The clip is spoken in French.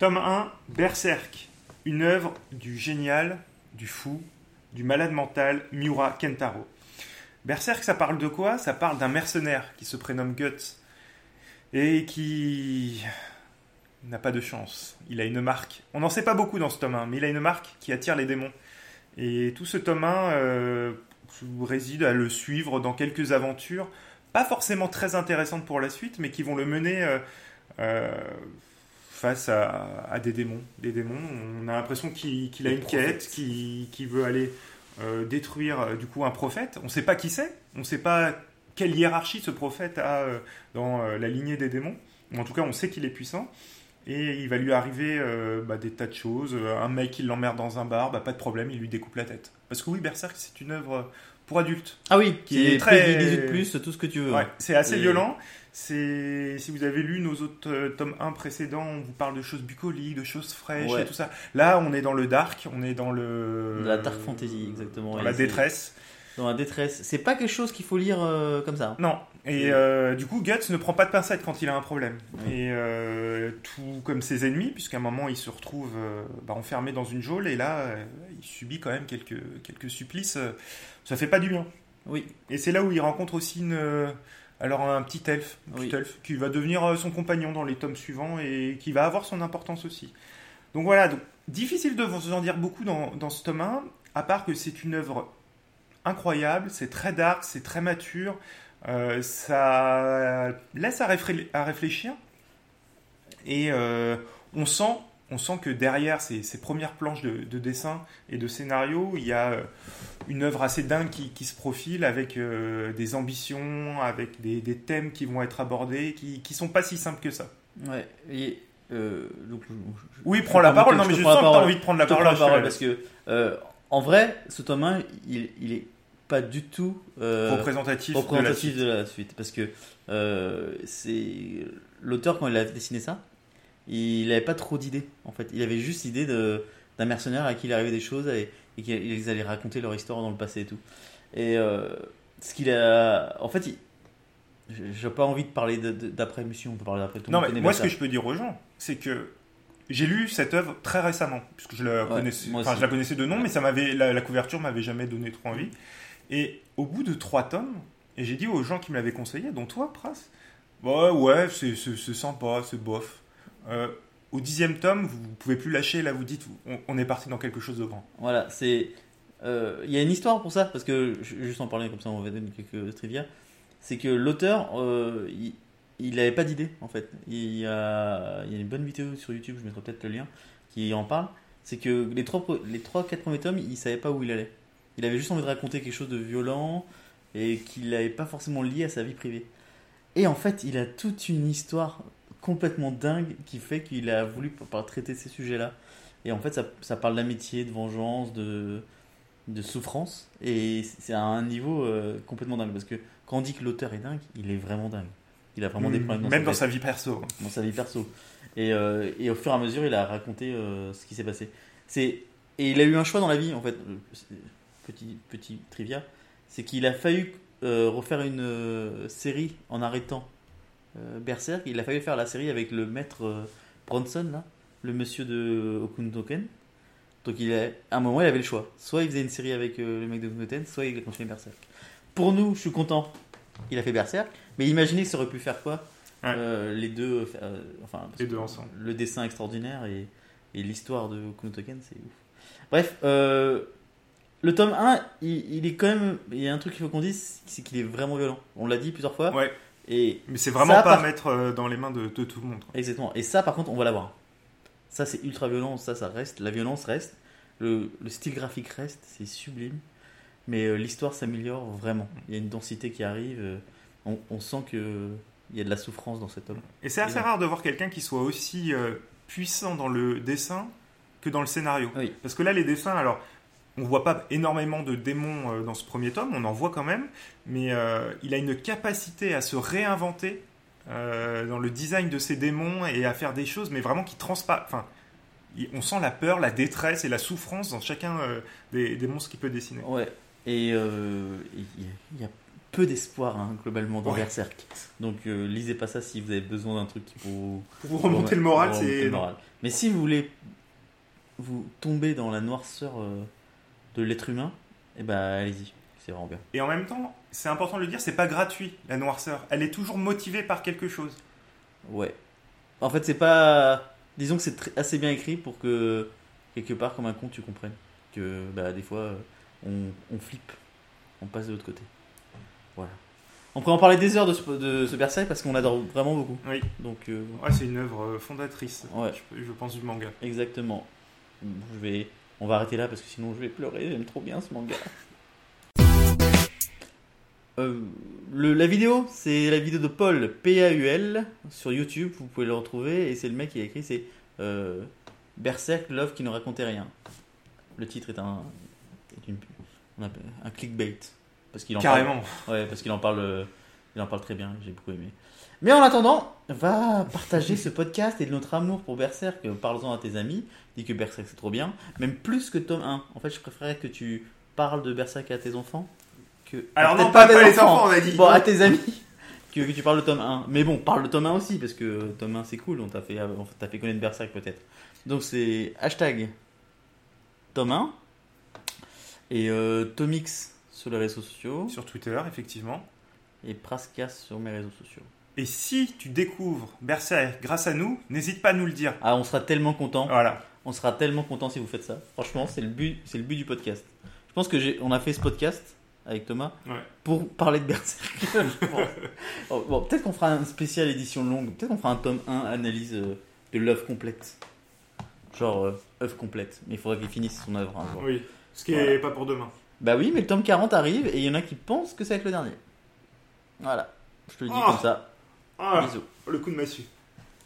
Tome 1, Berserk, une œuvre du génial, du fou, du malade mental Miura Kentaro. Berserk, ça parle de quoi? Ça parle d'un mercenaire qui se prénomme Guts et qui n'a pas de chance. Il a une marque. On n'en sait pas beaucoup dans ce tome 1, mais il a une marque qui attire les démons. Et tout ce tome 1 euh, réside à le suivre dans quelques aventures, pas forcément très intéressantes pour la suite, mais qui vont le mener euh, euh, face à, des démons. Des démons. On a l'impression qu'il a une quête, qu'il veut aller détruire du coup un prophète. On ne sait pas qui c'est. On ne sait pas quelle hiérarchie ce prophète a dans la lignée des démons. En tout cas, on sait qu'il est puissant. Et il va lui arriver euh, bah, des tas de choses. Un mec, qui l'emmerde dans un bar, bah, pas de problème, il lui découpe la tête. Parce que oui, Berserk, c'est une œuvre pour adultes. Ah oui, qui est, très 18 plus, tout ce que tu veux. Ouais, c'est assez violent. C'est si vous avez lu nos autres euh, tomes 1 précédents, on vous parle de choses bucoliques, de choses fraîches et tout ça. Là, on est dans le dark, on est dans le la dark fantasy exactement. Dans la détresse. Dans la détresse. C'est pas quelque chose qu'il faut lire euh, comme ça. Non, et euh, du coup, Guts ne prend pas de pincettes quand il a un problème. Et euh, tout comme ses ennemis, puisqu'à un moment, il se retrouve bah, enfermé dans une geôle, et là, il subit quand même quelques, quelques supplices. Ça fait pas du bien. Oui. Et c'est là où il rencontre aussi une, alors un petit elfe, petit elfe, qui va devenir son compagnon dans les tomes suivants, et qui va avoir son importance aussi. Donc voilà, donc, difficile de vous en dire beaucoup dans, dans ce tome 1, à part que c'est une œuvre incroyable, c'est très dark, c'est très mature. Euh, ça laisse à, réfléchir. Et euh, on, sent, on sent que derrière ces, premières planches de, dessin et de scénario, il y a euh, une œuvre assez dingue qui, se profile avec des ambitions, avec des, thèmes qui vont être abordés, qui, qui sont pas si simples que ça. Ouais. Et donc, oui, prends la parole. Non, mais je, sens que tu as envie de prendre la parole. parce que, en vrai, ce tome 1, il, il est pas du tout euh, représentatif, de, la suite. Parce que euh, c'est l'auteur, quand il a dessiné ça, il n'avait pas trop d'idées. En fait, il avait juste l'idée d'un mercenaire à qui il arrivait des choses et, et qu'ils allaient raconter leur histoire dans le passé et tout. Et euh, ce qu'il a. En fait, j'ai pas envie de parler d'après-mission, on peut parler d'après tout. Non, mais moi, ce que je peux dire aux gens, c'est que j'ai lu cette œuvre très récemment, puisque je la, connaissais, je la connaissais de nom, mais ça m'avait, la, la couverture m'avait jamais donné trop envie. Et au bout de trois tomes, et j'ai dit aux gens qui me l'avaient conseillé, dont toi, Pras, bah ouais, c'est sympa, c'est bof. Euh, au dixième tome, vous, ne pouvez plus lâcher, là vous dites, on, est parti dans quelque chose de grand. Voilà, c'est. Euh, il y a une histoire pour ça, parce que, juste en parler comme ça, on va donner quelques trivia. C'est que l'auteur, euh, il n'avait pas d'idée, en fait. Il y, a, une bonne vidéo sur YouTube, je mettrai peut-être le lien, qui en parle. C'est que les trois, les trois, quatre premiers tomes, il savait pas où il allait. Il avait juste envie de raconter quelque chose de violent et qu'il n'avait pas forcément lié à sa vie privée. Et en fait, il a toute une histoire complètement dingue qui fait qu'il a voulu traiter ces sujets-là. Et en fait, ça, parle d'amitié, de vengeance, de, de souffrance. Et c'est à un niveau euh, complètement dingue. Parce que quand on dit que l'auteur est dingue, il est vraiment dingue. Il a vraiment des problèmes dans Même dans sa vie perso. Dans sa vie perso. Et, euh, et, au fur et à mesure, il a raconté euh, ce qui s'est passé. Et il a eu un choix dans la vie, en fait petit, petit trivia, c'est qu'il a fallu euh, refaire une euh, série en arrêtant euh, Berserk. Il a fallu faire la série avec le maître Bronson, là, le monsieur de Okunoken. Donc il a, à un moment, il avait le choix. Soit il faisait une série avec le mec de Okunoken, soit il a continué Berserk. Pour nous, je suis content. Il a fait Berserk. Mais imaginez que ça aurait pu faire quoi Les deux, enfin, les deux ensemble. Le dessin extraordinaire et, et l'histoire de Okunoken, c'est ouf. Bref, euh, le tome 1, il, est quand même. Il y a un truc qu'il faut qu'on dise, c'est qu'il est vraiment violent. On l'a dit plusieurs fois. Ouais. Et Mais c'est vraiment pas à mettre euh, dans les mains de, tout le monde. Exactement. Et ça, par contre, on va l'avoir. Ça, c'est ultra violent. Ça, ça reste. La violence reste. Le, style graphique reste. C'est sublime. Mais euh, l'histoire s'améliore vraiment. Il y a une densité qui arrive. Euh, on, sent que il y a de la souffrance dans cet homme. Et c'est assez rare de voir quelqu'un qui soit aussi puissant dans le dessin que dans le scénario. Oui. Parce que là, les dessins, alors on voit pas énormément de démons euh, dans ce premier tome, on en voit quand même, mais euh, il a une capacité à se réinventer euh, dans le design de ses démons et à faire des choses, mais vraiment qui transparent. Enfin, on sent la peur, la détresse et la souffrance dans chacun des, monstres qu'il peut dessiner. Ouais. Et il y a peu d'espoir hein, globalement dans Ouais. Berserk. Donc euh, lisez pas ça si vous avez besoin d'un truc pour vous Pour vous remonter le moral, c'est. Mais si vous voulez vous tomber dans la noirceur euh, de l'être humain, eh ben allez-y, c'est vraiment bien. Et en même temps, c'est important de le dire, c'est pas gratuit, la noirceur. Elle est toujours motivée par quelque chose. Ouais. En fait, c'est pas. Disons que c'est assez bien écrit pour que, quelque part, comme un con, tu comprennes que bah, des fois, euh, on, on flippe, on passe de l'autre côté. Voilà. On pourrait en parler des heures de ce, de ce Berserk parce qu'on adore vraiment beaucoup. Oui. Donc, euh, Ouais, c'est une œuvre euh, fondatrice, Ouais. je, je pense, du manga. exactement. Je vais. On va arrêter là parce que sinon je vais pleurer. J'aime trop bien ce manga. Euh, le, la vidéo, c'est la vidéo de Paul P-A-U-L sur YouTube. Vous pouvez le retrouver et c'est le mec qui a écrit c'est euh, Berserk Love qui ne racontait rien. Le titre est un une- on appelle- un clickbait parce qu'il en parle- Carrément. Ouais, parce qu'il en parle, euh, il en parle très bien. J'ai beaucoup aimé. Mais en attendant, va partager ce podcast et de notre amour pour Berserk. Parle-en à tes amis. Dis que Berserk c'est trop bien, même plus que tome 1. En fait, je préférerais que tu parles de Berserk à tes enfants que. Alors non, pas, tes pas les enfants, on a dit. Bon, à tes amis. Que, que tu parles de tome 1. Mais bon, parle de tome 1 aussi, parce que tome 1 c'est cool, on t'a fait, on t'a fait connaître Berserk peut-être. Donc c'est hashtag tome 1 et euh, Tomix sur les réseaux sociaux Sur Twitter, effectivement. et Prascas sur mes réseaux sociaux. Et si tu découvres Berserk grâce à nous, n'hésite pas à nous le dire. Ah, on sera tellement content. Voilà. On sera tellement content si vous faites ça. Franchement, c'est le but, c'est le but du podcast. Je pense que j'ai, on a fait ce podcast avec Thomas Ouais. pour parler de Berserk. Bon, peut-être qu'on fera une spéciale édition longue. Peut-être qu'on fera un tome 1 analyse euh, de l'œuvre complète. Genre euh, œuvre complète. Mais il faudrait qu'il finisse son œuvre un jour. Oui. Ce qui Voilà. est pas pour demain. Bah oui, mais le tome 40 arrive et il y en a qui pensent que ça va être le dernier. Voilà. Je te le dis Oh. comme ça. Ah, Bisous. le coup de massue.